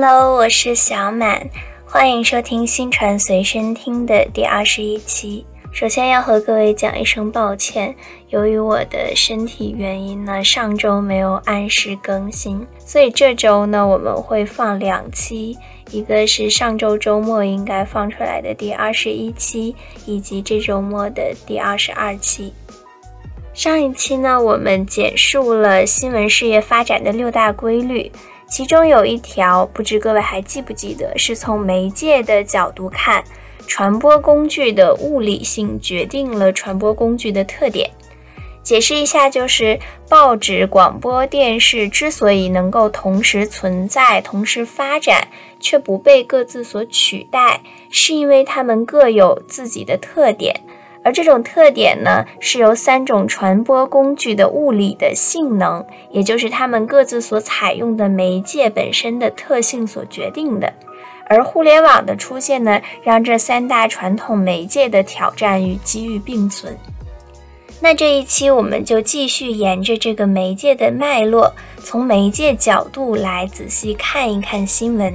Hello，我是小满，欢迎收听新传随身听的第二十一期。首先要和各位讲一声抱歉，由于我的身体原因呢，上周没有按时更新，所以这周呢我们会放两期，一个是上周周末应该放出来的第二十一期，以及这周末的第二十二期。上一期呢，我们简述了新闻事业发展的六大规律。其中有一条，不知各位还记不记得？是从媒介的角度看，传播工具的物理性决定了传播工具的特点。解释一下，就是报纸、广播电视之所以能够同时存在、同时发展，却不被各自所取代，是因为它们各有自己的特点。而这种特点呢，是由三种传播工具的物理的性能，也就是它们各自所采用的媒介本身的特性所决定的。而互联网的出现呢，让这三大传统媒介的挑战与机遇并存。那这一期我们就继续沿着这个媒介的脉络，从媒介角度来仔细看一看新闻。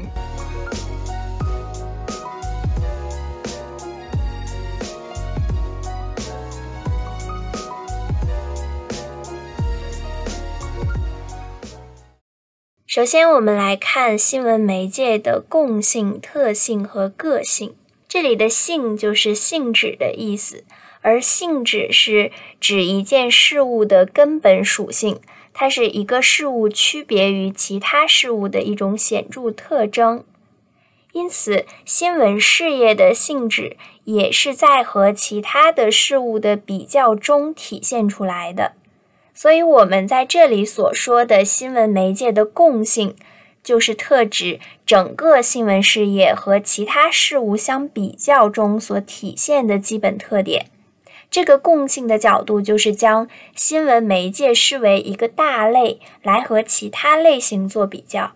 首先，我们来看新闻媒介的共性、特性和个性。这里的“性”就是性质的意思，而性质是指一件事物的根本属性，它是一个事物区别于其他事物的一种显著特征。因此，新闻事业的性质也是在和其他的事物的比较中体现出来的。所以，我们在这里所说的新闻媒介的共性，就是特指整个新闻事业和其他事物相比较中所体现的基本特点。这个共性的角度，就是将新闻媒介视为一个大类，来和其他类型做比较。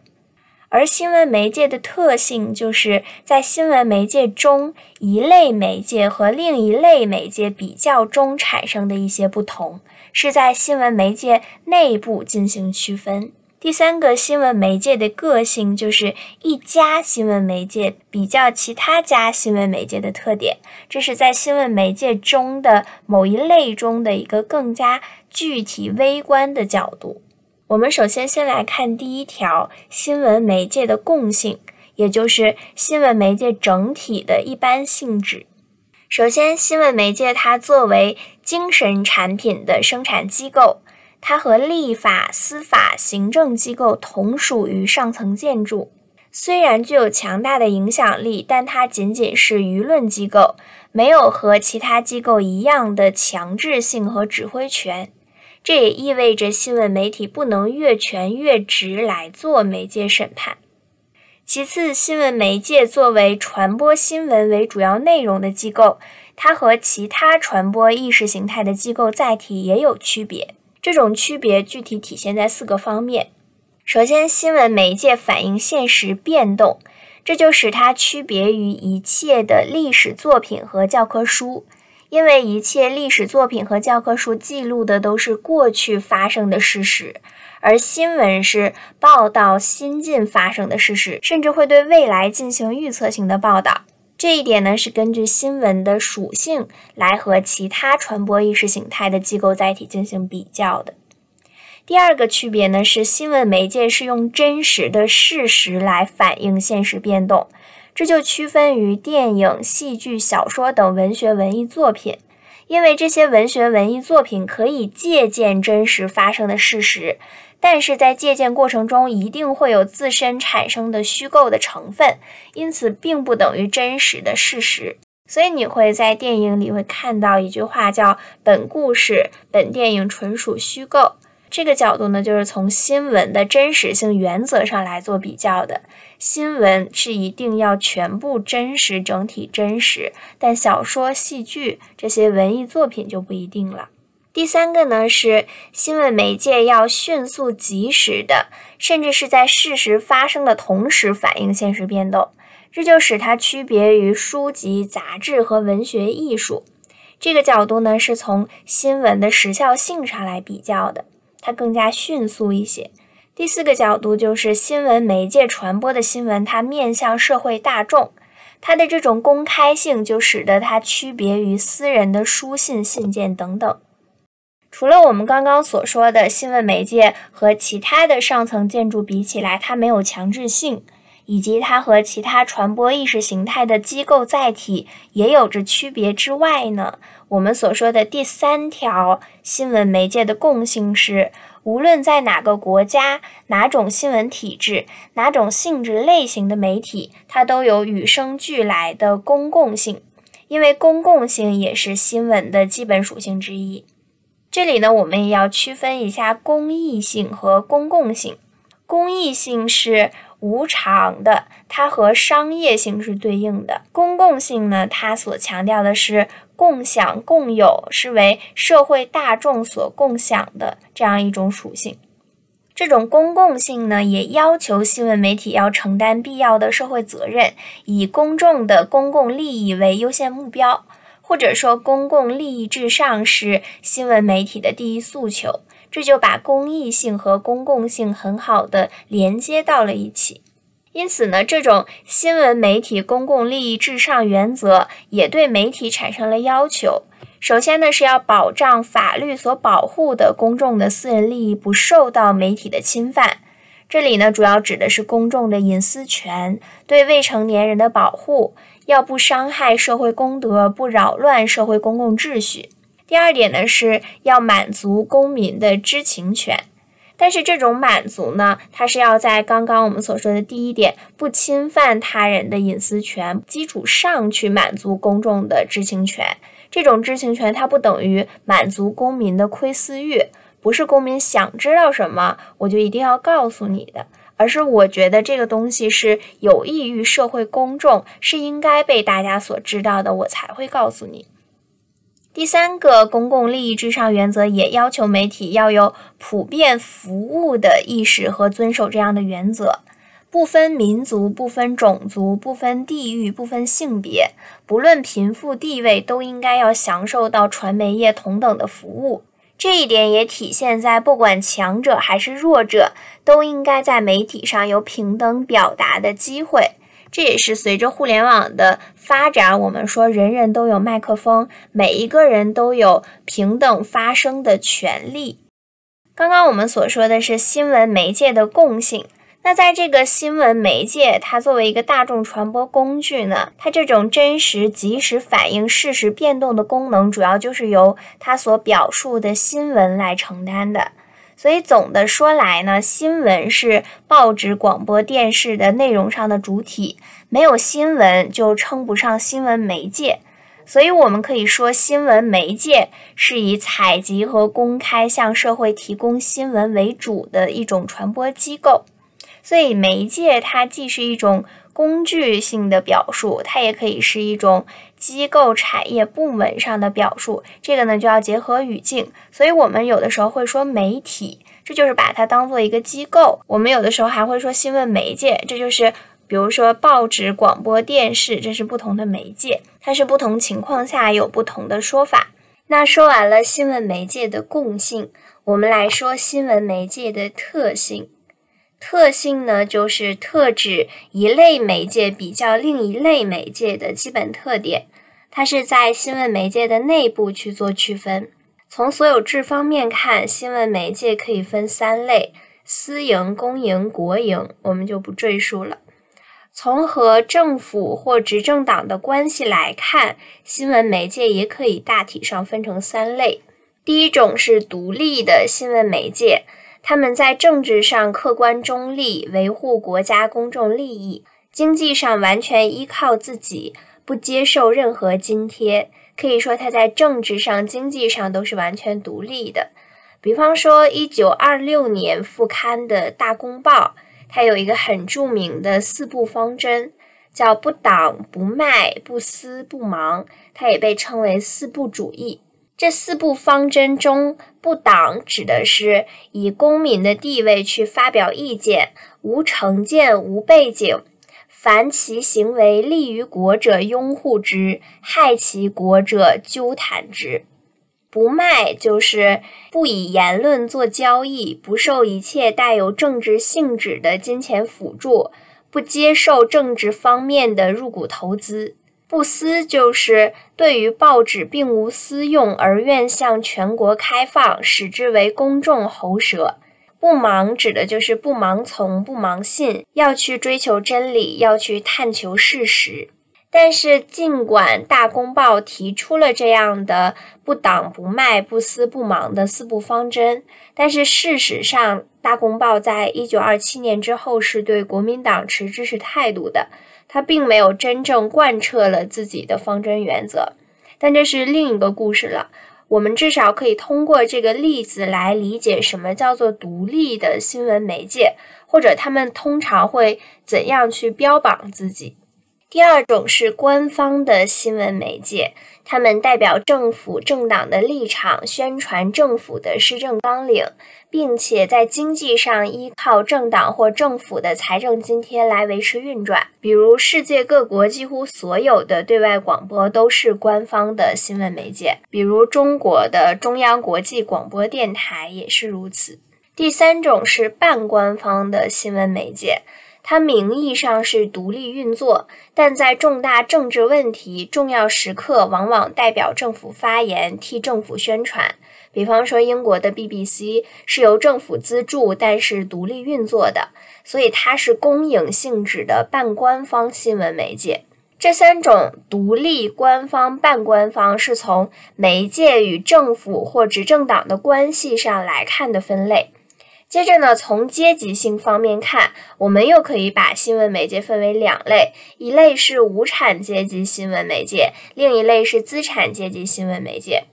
而新闻媒介的特性，就是在新闻媒介中一类媒介和另一类媒介比较中产生的一些不同。是在新闻媒介内部进行区分。第三个新闻媒介的个性，就是一家新闻媒介比较其他家新闻媒介的特点。这是在新闻媒介中的某一类中的一个更加具体微观的角度。我们首先先来看第一条新闻媒介的共性，也就是新闻媒介整体的一般性质。首先，新闻媒介它作为精神产品的生产机构，它和立法、司法、行政机构同属于上层建筑。虽然具有强大的影响力，但它仅仅是舆论机构，没有和其他机构一样的强制性和指挥权。这也意味着新闻媒体不能越权越职来做媒介审判。其次，新闻媒介作为传播新闻为主要内容的机构，它和其他传播意识形态的机构载体也有区别。这种区别具体体现在四个方面。首先，新闻媒介反映现实变动，这就使它区别于一切的历史作品和教科书，因为一切历史作品和教科书记录的都是过去发生的事实。而新闻是报道新近发生的事实，甚至会对未来进行预测性的报道。这一点呢，是根据新闻的属性来和其他传播意识形态的机构载体进行比较的。第二个区别呢，是新闻媒介是用真实的事实来反映现实变动，这就区分于电影、戏剧、小说等文学文艺作品，因为这些文学文艺作品可以借鉴真实发生的事实。但是在借鉴过程中，一定会有自身产生的虚构的成分，因此并不等于真实的事实。所以你会在电影里会看到一句话，叫“本故事、本电影纯属虚构”。这个角度呢，就是从新闻的真实性原则上来做比较的。新闻是一定要全部真实、整体真实，但小说、戏剧这些文艺作品就不一定了。第三个呢是新闻媒介要迅速、及时的，甚至是在事实发生的同时反映现实变动，这就使它区别于书籍、杂志和文学艺术。这个角度呢是从新闻的时效性上来比较的，它更加迅速一些。第四个角度就是新闻媒介传播的新闻，它面向社会大众，它的这种公开性就使得它区别于私人的书信、信件等等。除了我们刚刚所说的新闻媒介和其他的上层建筑比起来，它没有强制性，以及它和其他传播意识形态的机构载体也有着区别之外呢，我们所说的第三条新闻媒介的共性是。无论在哪个国家、哪种新闻体制、哪种性质类型的媒体，它都有与生俱来的公共性，因为公共性也是新闻的基本属性之一。这里呢，我们也要区分一下公益性和公共性。公益性是无偿的，它和商业性是对应的；公共性呢，它所强调的是。共享、共有是为社会大众所共享的这样一种属性。这种公共性呢，也要求新闻媒体要承担必要的社会责任，以公众的公共利益为优先目标，或者说公共利益至上是新闻媒体的第一诉求。这就把公益性和公共性很好的连接到了一起。因此呢，这种新闻媒体公共利益至上原则也对媒体产生了要求。首先呢，是要保障法律所保护的公众的私人利益不受到媒体的侵犯。这里呢，主要指的是公众的隐私权，对未成年人的保护，要不伤害社会公德，不扰乱社会公共秩序。第二点呢，是要满足公民的知情权。但是这种满足呢，它是要在刚刚我们所说的第一点，不侵犯他人的隐私权基础上去满足公众的知情权。这种知情权它不等于满足公民的窥私欲，不是公民想知道什么我就一定要告诉你的，而是我觉得这个东西是有益于社会公众，是应该被大家所知道的，我才会告诉你。第三个公共利益至上原则也要求媒体要有普遍服务的意识和遵守这样的原则，不分民族、不分种族、不分地域、不分性别，不论贫富地位，都应该要享受到传媒业同等的服务。这一点也体现在不管强者还是弱者，都应该在媒体上有平等表达的机会。这也是随着互联网的发展，我们说人人都有麦克风，每一个人都有平等发声的权利。刚刚我们所说的是新闻媒介的共性，那在这个新闻媒介，它作为一个大众传播工具呢，它这种真实、及时反映事实变动的功能，主要就是由它所表述的新闻来承担的。所以总的说来呢，新闻是报纸、广播电视的内容上的主体，没有新闻就称不上新闻媒介。所以我们可以说，新闻媒介是以采集和公开向社会提供新闻为主的一种传播机构。所以媒介它既是一种工具性的表述，它也可以是一种。机构、产业、部门上的表述，这个呢就要结合语境。所以，我们有的时候会说媒体，这就是把它当做一个机构。我们有的时候还会说新闻媒介，这就是比如说报纸、广播电视，这是不同的媒介，它是不同情况下有不同的说法。那说完了新闻媒介的共性，我们来说新闻媒介的特性。特性呢，就是特指一类媒介比较另一类媒介的基本特点。它是在新闻媒介的内部去做区分。从所有制方面看，新闻媒介可以分三类：私营、公营、国营，我们就不赘述了。从和政府或执政党的关系来看，新闻媒介也可以大体上分成三类。第一种是独立的新闻媒介。他们在政治上客观中立，维护国家公众利益；经济上完全依靠自己，不接受任何津贴。可以说，他在政治上、经济上都是完全独立的。比方说，一九二六年复刊的《大公报》，它有一个很著名的四不方针，叫“不党不卖不私不盲”，它也被称为“四不主义”。这四部方针中，不党指的是以公民的地位去发表意见，无成见、无背景，凡其行为利于国者拥护之，害其国者纠弹之。不卖就是不以言论做交易，不受一切带有政治性质的金钱辅助，不接受政治方面的入股投资。不私就是对于报纸并无私用，而愿向全国开放，使之为公众喉舌。不盲指的就是不盲从、不盲信，要去追求真理，要去探求事实。但是，尽管大公报提出了这样的不党不卖、不私不盲的四不方针，但是事实上，大公报在一九二七年之后是对国民党持支持态度的，他并没有真正贯彻了自己的方针原则。但这是另一个故事了。我们至少可以通过这个例子来理解什么叫做独立的新闻媒介，或者他们通常会怎样去标榜自己。第二种是官方的新闻媒介，他们代表政府政党的立场，宣传政府的施政纲领，并且在经济上依靠政党或政府的财政津贴来维持运转。比如，世界各国几乎所有的对外广播都是官方的新闻媒介，比如中国的中央国际广播电台也是如此。第三种是半官方的新闻媒介。它名义上是独立运作，但在重大政治问题、重要时刻，往往代表政府发言，替政府宣传。比方说，英国的 BBC 是由政府资助，但是独立运作的，所以它是公营性质的半官方新闻媒介。这三种独立、官方、半官方，是从媒介与政府或执政党的关系上来看的分类。接着呢，从阶级性方面看，我们又可以把新闻媒介分为两类：一类是无产阶级新闻媒介，另一类是资产阶级新闻媒介。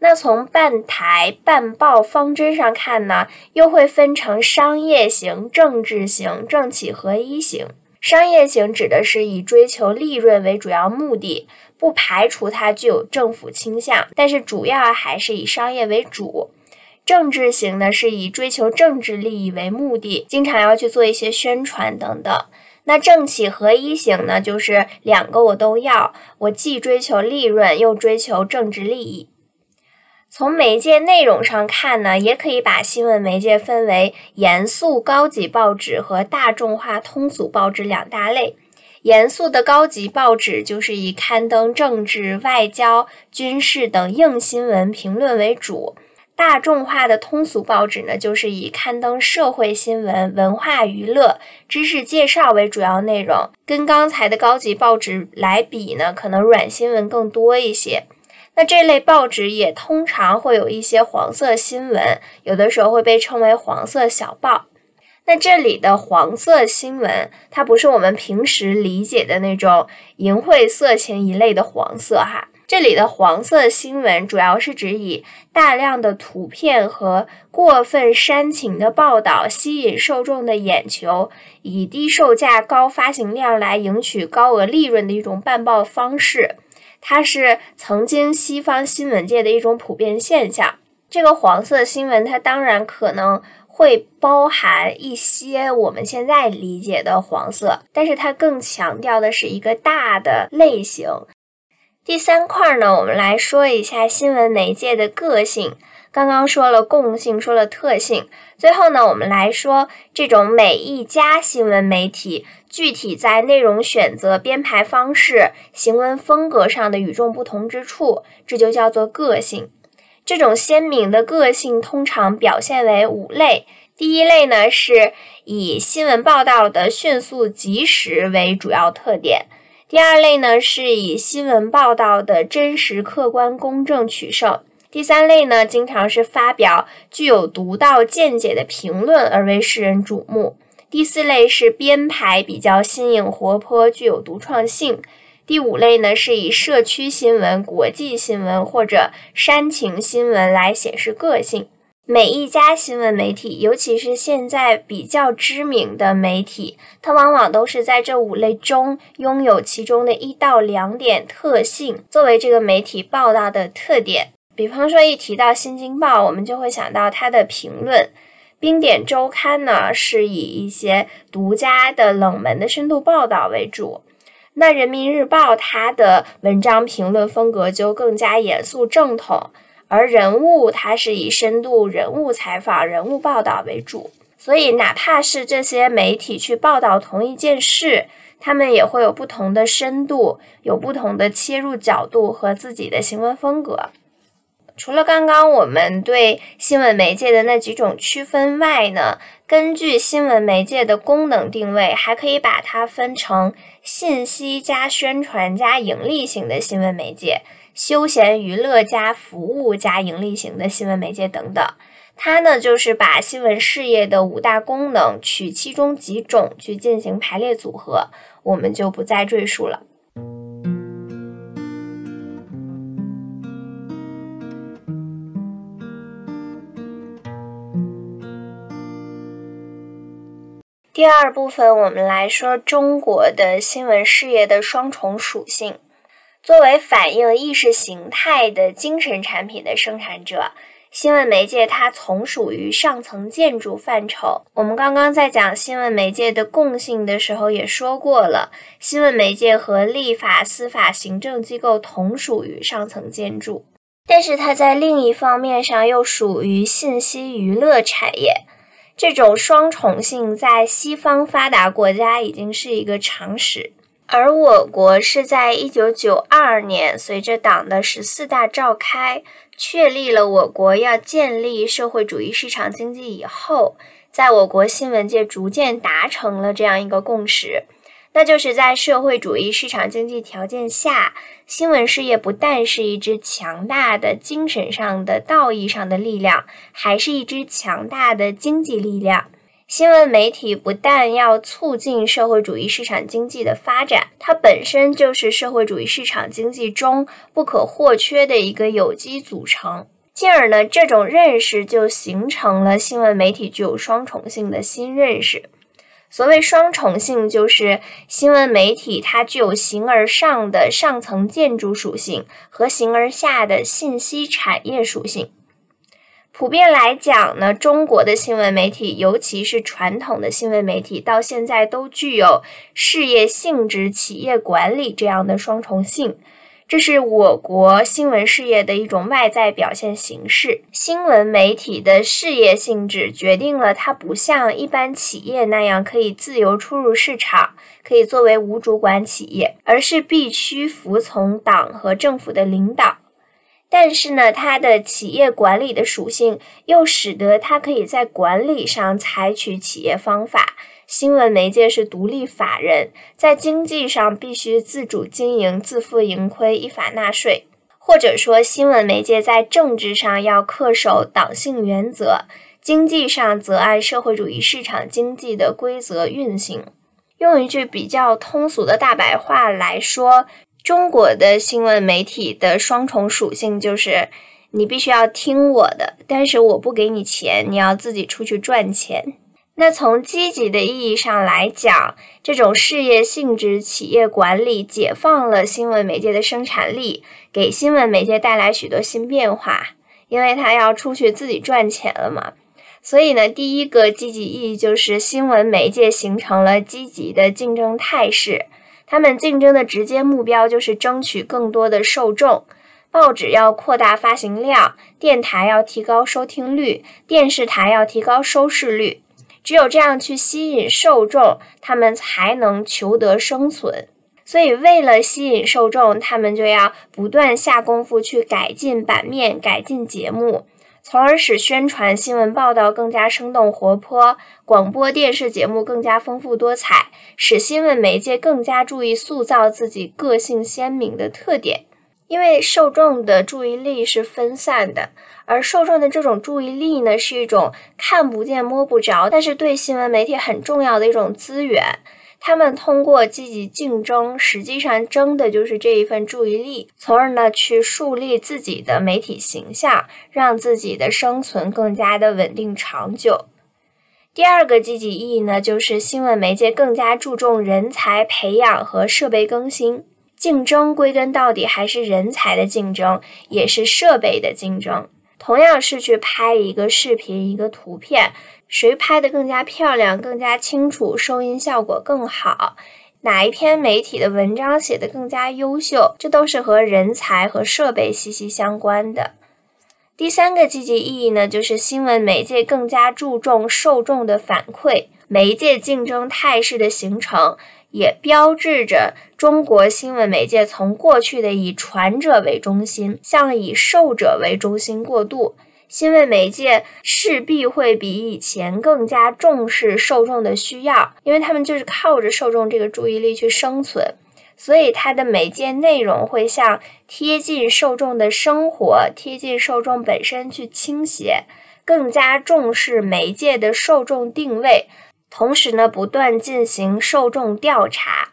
那从办台办报方针上看呢，又会分成商业型、政治型、政企合一型。商业型指的是以追求利润为主要目的，不排除它具有政府倾向，但是主要还是以商业为主。政治型呢，是以追求政治利益为目的，经常要去做一些宣传等等。那政企合一型呢，就是两个我都要，我既追求利润，又追求政治利益。从媒介内容上看呢，也可以把新闻媒介分为严肃高级报纸和大众化通俗报纸两大类。严肃的高级报纸就是以刊登政治、外交、军事等硬新闻评论为主。大众化的通俗报纸呢，就是以刊登社会新闻、文化娱乐、知识介绍为主要内容。跟刚才的高级报纸来比呢，可能软新闻更多一些。那这类报纸也通常会有一些黄色新闻，有的时候会被称为黄色小报。那这里的黄色新闻，它不是我们平时理解的那种淫秽色情一类的黄色哈。这里的黄色新闻主要是指以大量的图片和过分煽情的报道吸引受众的眼球，以低售价高发行量来赢取高额利润的一种办报方式。它是曾经西方新闻界的一种普遍现象。这个黄色新闻，它当然可能会包含一些我们现在理解的黄色，但是它更强调的是一个大的类型。第三块呢，我们来说一下新闻媒介的个性。刚刚说了共性，说了特性，最后呢，我们来说这种每一家新闻媒体具体在内容选择、编排方式、行文风格上的与众不同之处，这就叫做个性。这种鲜明的个性通常表现为五类。第一类呢，是以新闻报道的迅速、及时为主要特点。第二类呢，是以新闻报道的真实、客观、公正取胜；第三类呢，经常是发表具有独到见解的评论而为世人瞩目；第四类是编排比较新颖活泼、具有独创性；第五类呢，是以社区新闻、国际新闻或者煽情新闻来显示个性。每一家新闻媒体，尤其是现在比较知名的媒体，它往往都是在这五类中拥有其中的一到两点特性，作为这个媒体报道的特点。比方说，一提到《新京报》，我们就会想到它的评论；《冰点周刊》呢，是以一些独家的冷门的深度报道为主。那《人民日报》它的文章评论风格就更加严肃正统。而人物它是以深度人物采访、人物报道为主。所以，哪怕是这些媒体去报道同一件事，他们也会有不同的深度，有不同的切入角度和自己的行文风格。除了刚刚我们对新闻媒介的那几种区分外呢，根据新闻媒介的功能定位，还可以把它分成信息加宣传加盈利型的新闻媒介、休闲娱乐加服务加盈利型的新闻媒介等等。它呢，就是把新闻事业的五大功能取其中几种去进行排列组合，我们就不再赘述了。第二部分，我们来说中国的新闻事业的双重属性。作为反映意识形态的精神产品的生产者，新闻媒介它从属于上层建筑范畴。我们刚刚在讲新闻媒介的共性的时候也说过了，新闻媒介和立法、司法、行政机构同属于上层建筑，但是它在另一方面上又属于信息娱乐产业。这种双重性在西方发达国家已经是一个常识，而我国是在一九九二年随着党的十四大召开，确立了我国要建立社会主义市场经济以后，在我国新闻界逐渐达成了这样一个共识。那就是在社会主义市场经济条件下，新闻事业不但是一支强大的精神上的、道义上的力量，还是一支强大的经济力量。新闻媒体不但要促进社会主义市场经济的发展，它本身就是社会主义市场经济中不可或缺的一个有机组成。进而呢，这种认识就形成了新闻媒体具有双重性的新认识。所谓双重性，就是新闻媒体它具有形而上的上层建筑属性和形而下的信息产业属性。普遍来讲呢，中国的新闻媒体，尤其是传统的新闻媒体，到现在都具有事业性质、企业管理这样的双重性。这是我国新闻事业的一种外在表现形式。新闻媒体的事业性质决定了它不像一般企业那样可以自由出入市场，可以作为无主管企业，而是必须服从党和政府的领导。但是呢，它的企业管理的属性又使得它可以在管理上采取企业方法。新闻媒介是独立法人，在经济上必须自主经营、自负盈亏、依法纳税；或者说，新闻媒介在政治上要恪守党性原则，经济上则按社会主义市场经济的规则运行。用一句比较通俗的大白话来说，中国的新闻媒体的双重属性就是：你必须要听我的，但是我不给你钱，你要自己出去赚钱。那从积极的意义上来讲，这种事业性质企业管理解放了新闻媒介的生产力，给新闻媒介带来许多新变化，因为它要出去自己赚钱了嘛。所以呢，第一个积极意义就是新闻媒介形成了积极的竞争态势，他们竞争的直接目标就是争取更多的受众，报纸要扩大发行量，电台要提高收听率，电视台要提高收视率。只有这样去吸引受众，他们才能求得生存。所以，为了吸引受众，他们就要不断下功夫去改进版面、改进节目，从而使宣传新闻报道更加生动活泼，广播电视节目更加丰富多彩，使新闻媒介更加注意塑造自己个性鲜明的特点。因为受众的注意力是分散的。而受众的这种注意力呢，是一种看不见摸不着，但是对新闻媒体很重要的一种资源。他们通过积极竞争，实际上争的就是这一份注意力，从而呢去树立自己的媒体形象，让自己的生存更加的稳定长久。第二个积极意义呢，就是新闻媒介更加注重人才培养和设备更新。竞争归根到底还是人才的竞争，也是设备的竞争。同样是去拍一个视频、一个图片，谁拍的更加漂亮、更加清楚，收音效果更好？哪一篇媒体的文章写得更加优秀？这都是和人才和设备息息相关的。第三个积极意义呢，就是新闻媒介更加注重受众的反馈，媒介竞争态势的形成，也标志着中国新闻媒介从过去的以传者为中心，向以受者为中心过渡。新闻媒介势必会比以前更加重视受众的需要，因为他们就是靠着受众这个注意力去生存。所以，它的媒介内容会向贴近受众的生活、贴近受众本身去倾斜，更加重视媒介的受众定位，同时呢，不断进行受众调查。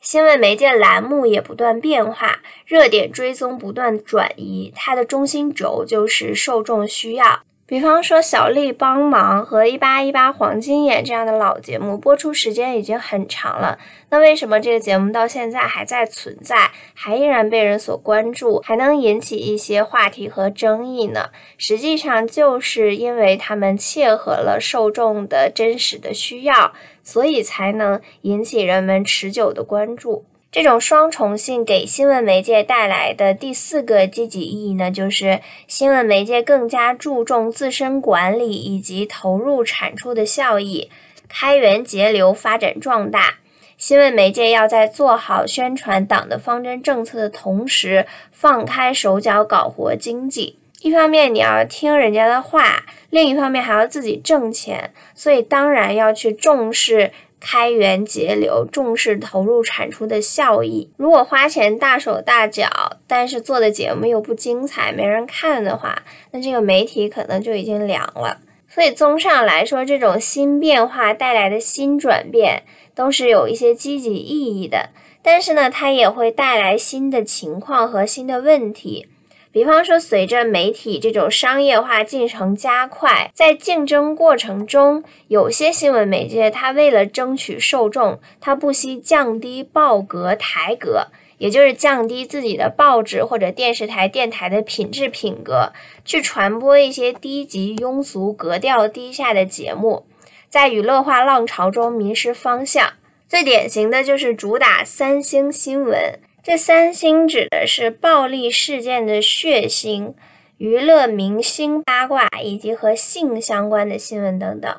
新闻媒介栏目也不断变化，热点追踪不断转移，它的中心轴就是受众需要。比方说，小丽帮忙和一八一八黄金眼这样的老节目播出时间已经很长了，那为什么这个节目到现在还在存在，还依然被人所关注，还能引起一些话题和争议呢？实际上，就是因为他们切合了受众的真实的需要，所以才能引起人们持久的关注。这种双重性给新闻媒介带来的第四个积极意义呢，就是新闻媒介更加注重自身管理以及投入产出的效益，开源节流，发展壮大。新闻媒介要在做好宣传党的方针政策的同时，放开手脚搞活经济。一方面你要听人家的话，另一方面还要自己挣钱，所以当然要去重视。开源节流，重视投入产出的效益。如果花钱大手大脚，但是做的节目又不精彩，没人看的话，那这个媒体可能就已经凉了。所以，综上来说，这种新变化带来的新转变都是有一些积极意义的。但是呢，它也会带来新的情况和新的问题。比方说，随着媒体这种商业化进程加快，在竞争过程中，有些新闻媒介它为了争取受众，它不惜降低报格台格，也就是降低自己的报纸或者电视台、电台的品质品格，去传播一些低级、庸俗、格调低下的节目，在娱乐化浪潮中迷失方向。最典型的就是主打三星新闻。这三星指的是暴力事件的血腥、娱乐明星八卦以及和性相关的新闻等等。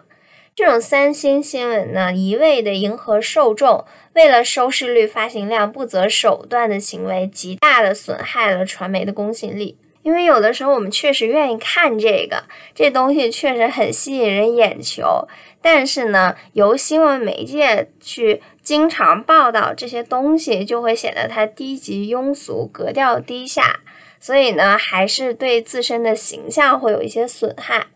这种三星新闻呢，一味的迎合受众，为了收视率、发行量不择手段的行为，极大的损害了传媒的公信力。因为有的时候我们确实愿意看这个，这东西确实很吸引人眼球。但是呢，由新闻媒介去经常报道这些东西，就会显得它低级、庸俗、格调低下，所以呢，还是对自身的形象会有一些损害。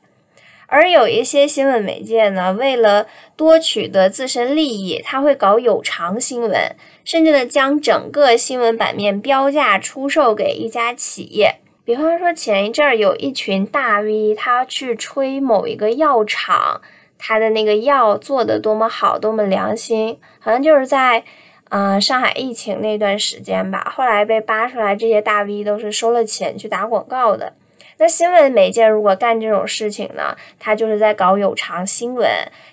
而有一些新闻媒介呢，为了多取得自身利益，他会搞有偿新闻，甚至呢，将整个新闻版面标价出售给一家企业。比方说，前一阵儿有一群大 V，他去吹某一个药厂。他的那个药做的多么好，多么良心，好像就是在，呃，上海疫情那段时间吧。后来被扒出来，这些大 V 都是收了钱去打广告的。那新闻媒介如果干这种事情呢，他就是在搞有偿新闻。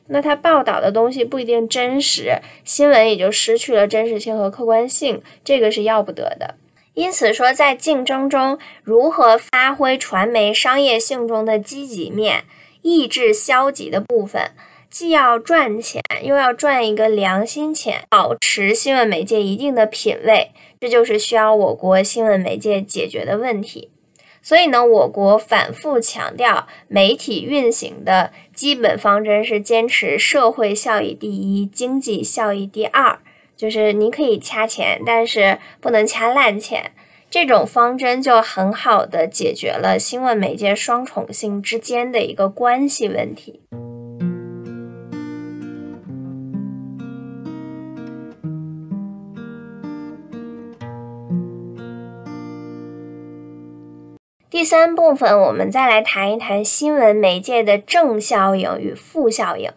那他报道的东西不一定真实，新闻也就失去了真实性和客观性，这个是要不得的。因此说，在竞争中，如何发挥传媒商业性中的积极面？抑制消极的部分，既要赚钱，又要赚一个良心钱，保持新闻媒介一定的品位，这就是需要我国新闻媒介解决的问题。所以呢，我国反复强调，媒体运行的基本方针是坚持社会效益第一，经济效益第二，就是你可以掐钱，但是不能掐烂钱。这种方针就很好的解决了新闻媒介双重性之间的一个关系问题。第三部分，我们再来谈一谈新闻媒介的正效应与负效应。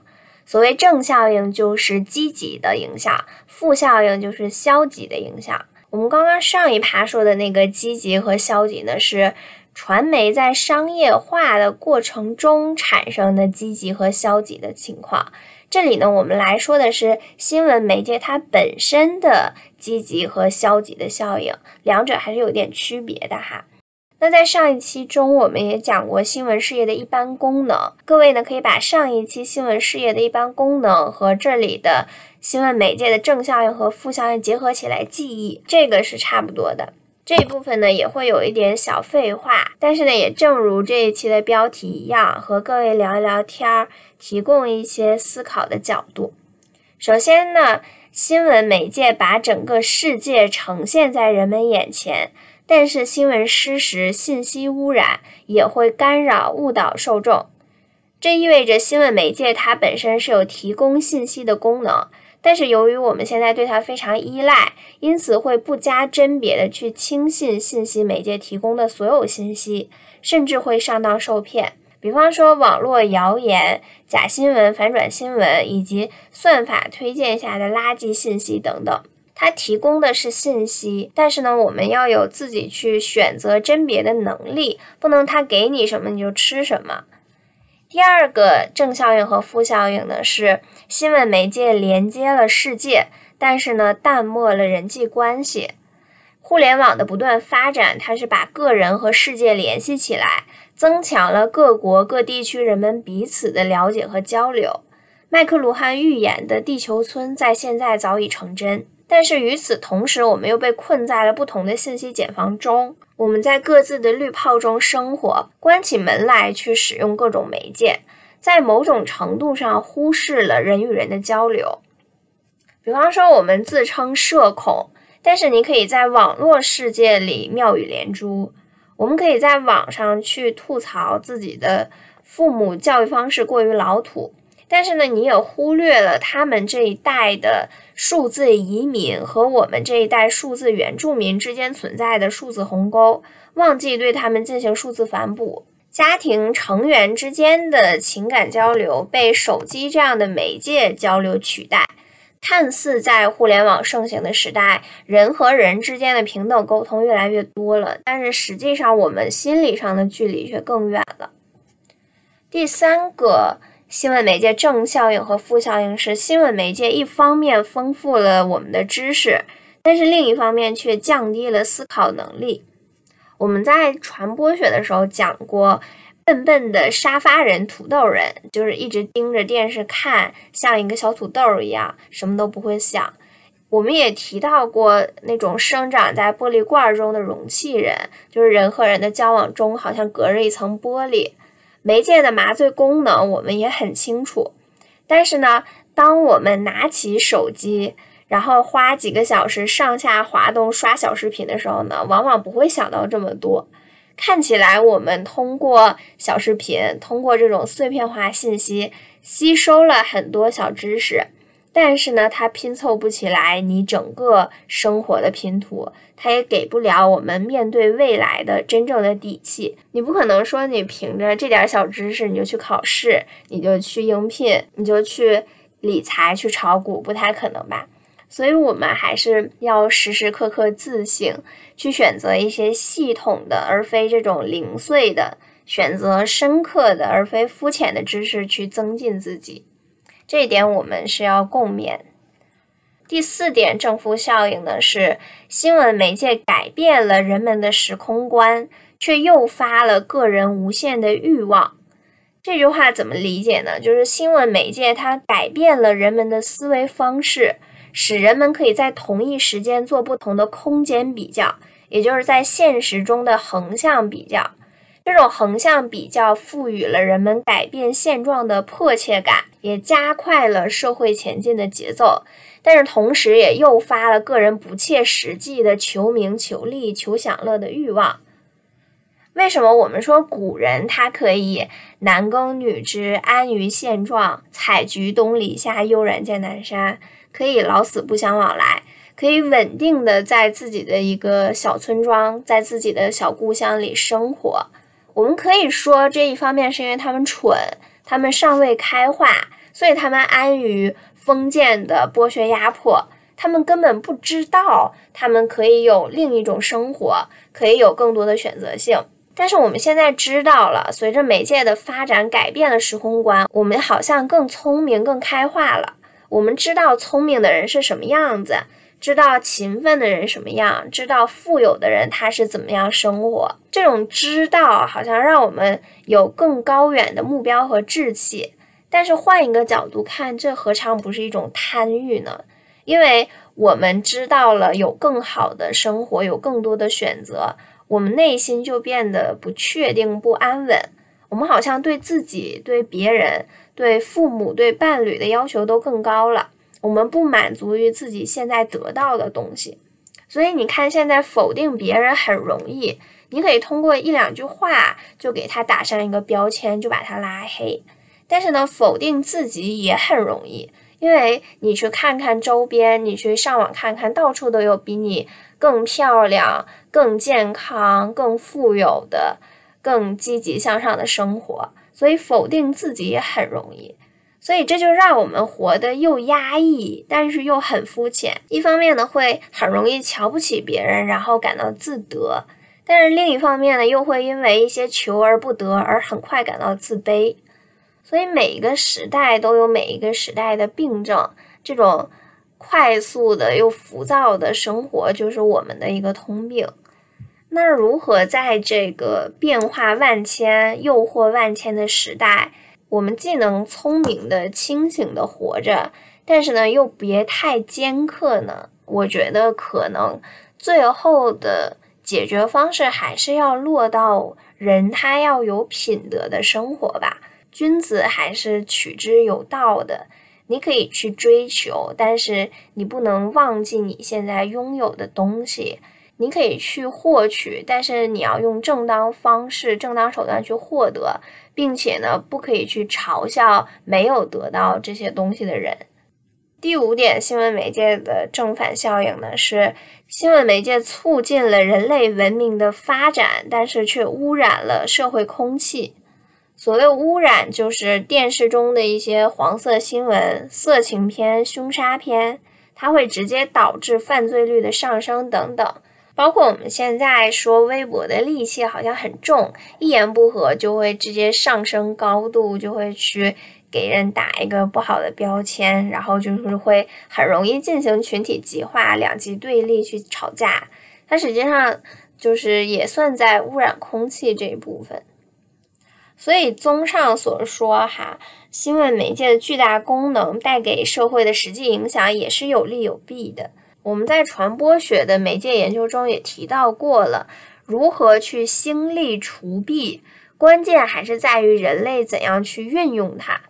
所谓正效应，就是积极的影响；负效应，就是消极的影响。我们刚刚上一趴说的那个积极和消极呢，是传媒在商业化的过程中产生的积极和消极的情况。这里呢，我们来说的是新闻媒介它本身的积极和消极的效应，两者还是有点区别的哈。那在上一期中，我们也讲过新闻事业的一般功能，各位呢可以把上一期新闻事业的一般功能和这里的新闻媒介的正效应和负效应结合起来记忆，这个是差不多的。这一部分呢也会有一点小废话，但是呢也正如这一期的标题一样，和各位聊一聊天儿，提供一些思考的角度。首先呢，新闻媒介把整个世界呈现在人们眼前。但是新闻失实、信息污染也会干扰、误导受众。这意味着新闻媒介它本身是有提供信息的功能，但是由于我们现在对它非常依赖，因此会不加甄别的去轻信信息媒介提供的所有信息，甚至会上当受骗。比方说网络谣言、假新闻、反转新闻，以及算法推荐下的垃圾信息等等。它提供的是信息，但是呢，我们要有自己去选择甄别的能力，不能它给你什么你就吃什么。第二个正效应和负效应呢，是新闻媒介连接了世界，但是呢，淡漠了人际关系。互联网的不断发展，它是把个人和世界联系起来，增强了各国各地区人们彼此的了解和交流。麦克卢汉预言的地球村在现在早已成真。但是与此同时，我们又被困在了不同的信息茧房中。我们在各自的滤泡中生活，关起门来去使用各种媒介，在某种程度上忽视了人与人的交流。比方说，我们自称社恐，但是你可以在网络世界里妙语连珠。我们可以在网上去吐槽自己的父母教育方式过于老土。但是呢，你也忽略了他们这一代的数字移民和我们这一代数字原住民之间存在的数字鸿沟，忘记对他们进行数字反哺。家庭成员之间的情感交流被手机这样的媒介交流取代。看似在互联网盛行的时代，人和人之间的平等沟通越来越多了，但是实际上我们心理上的距离却更远了。第三个。新闻媒介正效应和负效应是新闻媒介一方面丰富了我们的知识，但是另一方面却降低了思考能力。我们在传播学的时候讲过，笨笨的沙发人、土豆人，就是一直盯着电视看，像一个小土豆一样，什么都不会想。我们也提到过那种生长在玻璃罐中的容器人，就是人和人的交往中好像隔着一层玻璃。媒介的麻醉功能我们也很清楚，但是呢，当我们拿起手机，然后花几个小时上下滑动刷小视频的时候呢，往往不会想到这么多。看起来我们通过小视频，通过这种碎片化信息，吸收了很多小知识。但是呢，它拼凑不起来你整个生活的拼图，它也给不了我们面对未来的真正的底气。你不可能说你凭着这点小知识你就去考试，你就去应聘，你就去理财、去炒股，不太可能吧？所以，我们还是要时时刻刻自省，去选择一些系统的，而非这种零碎的；选择深刻的，而非肤浅的知识，去增进自己。这一点我们是要共勉。第四点正负效应呢，是新闻媒介改变了人们的时空观，却诱发了个人无限的欲望。这句话怎么理解呢？就是新闻媒介它改变了人们的思维方式，使人们可以在同一时间做不同的空间比较，也就是在现实中的横向比较。这种横向比较赋予了人们改变现状的迫切感，也加快了社会前进的节奏，但是同时也诱发了个人不切实际的求名、求利、求享乐的欲望。为什么我们说古人他可以男耕女织、安于现状，采菊东篱下，悠然见南山，可以老死不相往来，可以稳定的在自己的一个小村庄，在自己的小故乡里生活？我们可以说，这一方面是因为他们蠢，他们尚未开化，所以他们安于封建的剥削压迫，他们根本不知道他们可以有另一种生活，可以有更多的选择性。但是我们现在知道了，随着媒介的发展，改变了时空观，我们好像更聪明、更开化了。我们知道聪明的人是什么样子，知道勤奋的人什么样，知道富有的人他是怎么样生活。这种知道好像让我们有更高远的目标和志气。但是换一个角度看，这何尝不是一种贪欲呢？因为我们知道了有更好的生活，有更多的选择，我们内心就变得不确定、不安稳。我们好像对自己、对别人、对父母、对伴侣的要求都更高了。我们不满足于自己现在得到的东西，所以你看，现在否定别人很容易，你可以通过一两句话就给他打上一个标签，就把他拉黑。但是呢，否定自己也很容易，因为你去看看周边，你去上网看看，到处都有比你更漂亮、更健康、更富有的。更积极向上的生活，所以否定自己也很容易，所以这就让我们活得又压抑，但是又很肤浅。一方面呢，会很容易瞧不起别人，然后感到自得；但是另一方面呢，又会因为一些求而不得而很快感到自卑。所以每一个时代都有每一个时代的病症，这种快速的又浮躁的生活就是我们的一个通病。那如何在这个变化万千、诱惑万千的时代，我们既能聪明的、清醒的活着，但是呢又别太尖刻呢？我觉得可能最后的解决方式还是要落到人他要有品德的生活吧。君子还是取之有道的，你可以去追求，但是你不能忘记你现在拥有的东西。你可以去获取，但是你要用正当方式、正当手段去获得，并且呢，不可以去嘲笑没有得到这些东西的人。第五点，新闻媒介的正反效应呢，是新闻媒介促进了人类文明的发展，但是却污染了社会空气。所谓污染，就是电视中的一些黄色新闻、色情片、凶杀片，它会直接导致犯罪率的上升等等。包括我们现在说微博的戾气好像很重，一言不合就会直接上升高度，就会去给人打一个不好的标签，然后就是会很容易进行群体极化、两极对立去吵架。它实际上就是也算在污染空气这一部分。所以综上所说，哈，新闻媒介的巨大功能带给社会的实际影响也是有利有弊的。我们在传播学的媒介研究中也提到过了，如何去兴利除弊，关键还是在于人类怎样去运用它。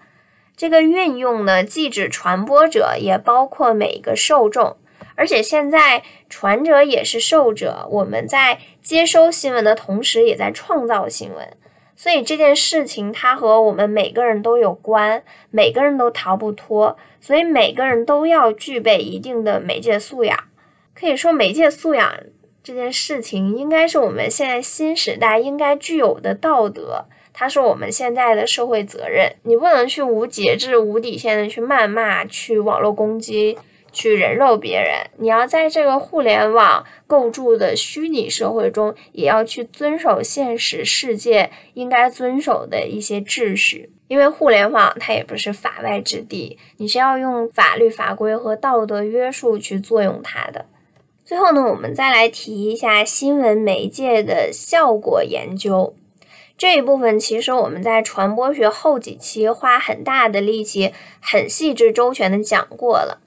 这个运用呢，既指传播者，也包括每一个受众。而且现在传者也是受者，我们在接收新闻的同时，也在创造新闻。所以这件事情它和我们每个人都有关，每个人都逃不脱。所以每个人都要具备一定的媒介素养。可以说，媒介素养这件事情应该是我们现在新时代应该具有的道德，它是我们现在的社会责任。你不能去无节制、无底线的去谩骂、去网络攻击。去人肉别人，你要在这个互联网构筑的虚拟社会中，也要去遵守现实世界应该遵守的一些秩序。因为互联网它也不是法外之地，你是要用法律法规和道德约束去作用它的。最后呢，我们再来提一下新闻媒介的效果研究这一部分。其实我们在传播学后几期花很大的力气，很细致周全的讲过了。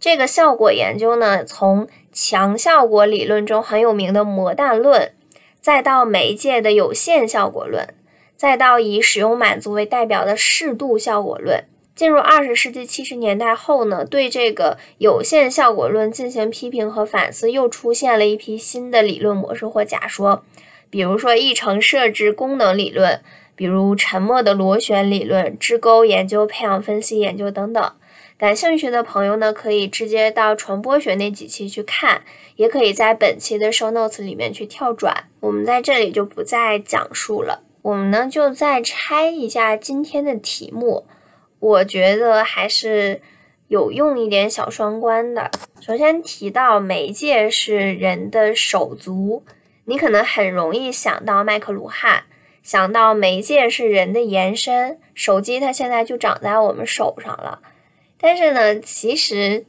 这个效果研究呢，从强效果理论中很有名的魔弹论，再到媒介的有限效果论，再到以使用满足为代表的适度效果论。进入二十世纪七十年代后呢，对这个有限效果论进行批评和反思，又出现了一批新的理论模式或假说，比如说议程设置功能理论，比如沉默的螺旋理论、支沟研究、培养分析研究等等。感兴趣的朋友呢，可以直接到传播学那几期去看，也可以在本期的 show notes 里面去跳转。我们在这里就不再讲述了。我们呢就再拆一下今天的题目，我觉得还是有用一点小双关的。首先提到媒介是人的手足，你可能很容易想到麦克卢汉，想到媒介是人的延伸，手机它现在就长在我们手上了。但是呢，其实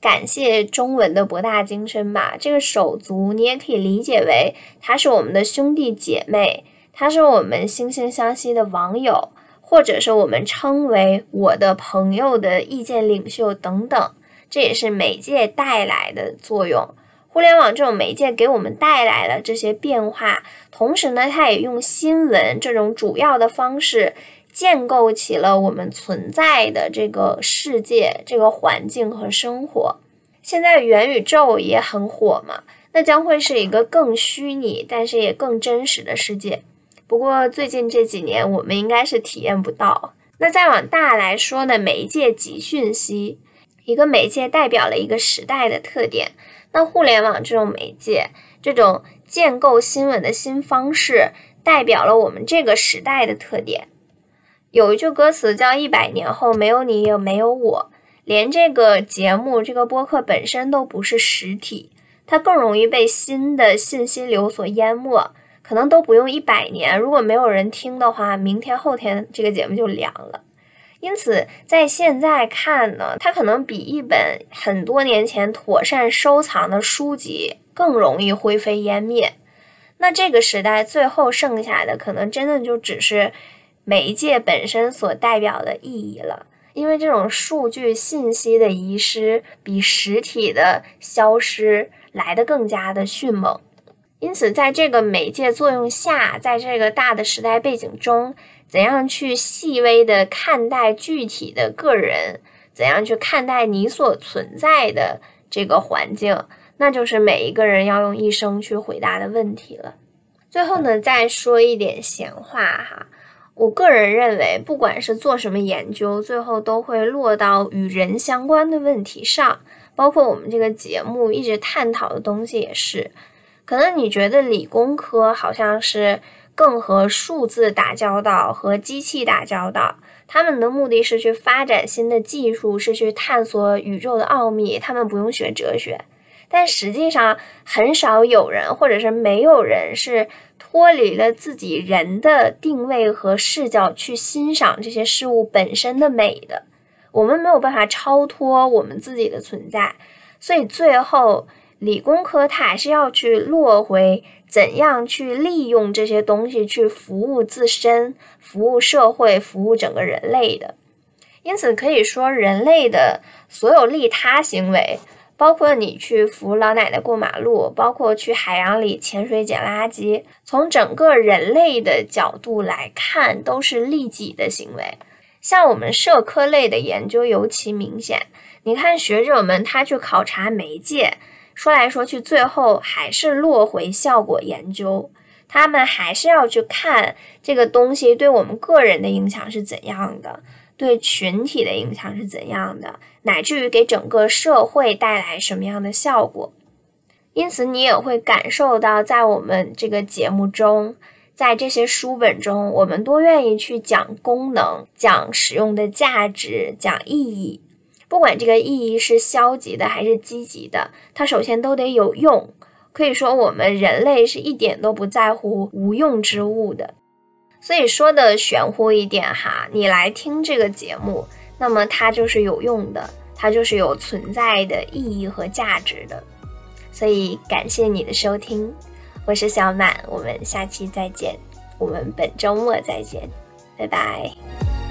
感谢中文的博大精深吧。这个手足，你也可以理解为他是我们的兄弟姐妹，他是我们惺惺相惜的网友，或者是我们称为我的朋友的意见领袖等等。这也是媒介带来的作用。互联网这种媒介给我们带来了这些变化，同时呢，它也用新闻这种主要的方式建构起了我们存在的这个世界、这个环境和生活。现在元宇宙也很火嘛，那将会是一个更虚拟，但是也更真实的世界。不过最近这几年，我们应该是体验不到。那再往大来说呢，媒介及讯息，一个媒介代表了一个时代的特点。那互联网这种媒介，这种建构新闻的新方式，代表了我们这个时代的特点。有一句歌词叫“一百年后没有你也没有我”，连这个节目、这个播客本身都不是实体，它更容易被新的信息流所淹没，可能都不用一百年。如果没有人听的话，明天后天这个节目就凉了。因此，在现在看呢，它可能比一本很多年前妥善收藏的书籍更容易灰飞烟灭。那这个时代最后剩下的，可能真的就只是媒介本身所代表的意义了。因为这种数据信息的遗失，比实体的消失来得更加的迅猛。因此，在这个媒介作用下，在这个大的时代背景中。怎样去细微的看待具体的个人？怎样去看待你所存在的这个环境？那就是每一个人要用一生去回答的问题了。最后呢，再说一点闲话哈。我个人认为，不管是做什么研究，最后都会落到与人相关的问题上。包括我们这个节目一直探讨的东西也是。可能你觉得理工科好像是。更和数字打交道，和机器打交道，他们的目的是去发展新的技术，是去探索宇宙的奥秘。他们不用学哲学，但实际上很少有人，或者是没有人是脱离了自己人的定位和视角去欣赏这些事物本身的美的。我们没有办法超脱我们自己的存在，所以最后理工科它还是要去落回。怎样去利用这些东西去服务自身、服务社会、服务整个人类的？因此可以说，人类的所有利他行为，包括你去扶老奶奶过马路，包括去海洋里潜水捡垃圾，从整个人类的角度来看，都是利己的行为。像我们社科类的研究尤其明显，你看学者们他去考察媒介。说来说去，最后还是落回效果研究。他们还是要去看这个东西对我们个人的影响是怎样的，对群体的影响是怎样的，乃至于给整个社会带来什么样的效果。因此，你也会感受到，在我们这个节目中，在这些书本中，我们多愿意去讲功能、讲使用的价值、讲意义。不管这个意义是消极的还是积极的，它首先都得有用。可以说，我们人类是一点都不在乎无用之物的。所以说的玄乎一点哈，你来听这个节目，那么它就是有用的，它就是有存在的意义和价值的。所以感谢你的收听，我是小满，我们下期再见，我们本周末再见，拜拜。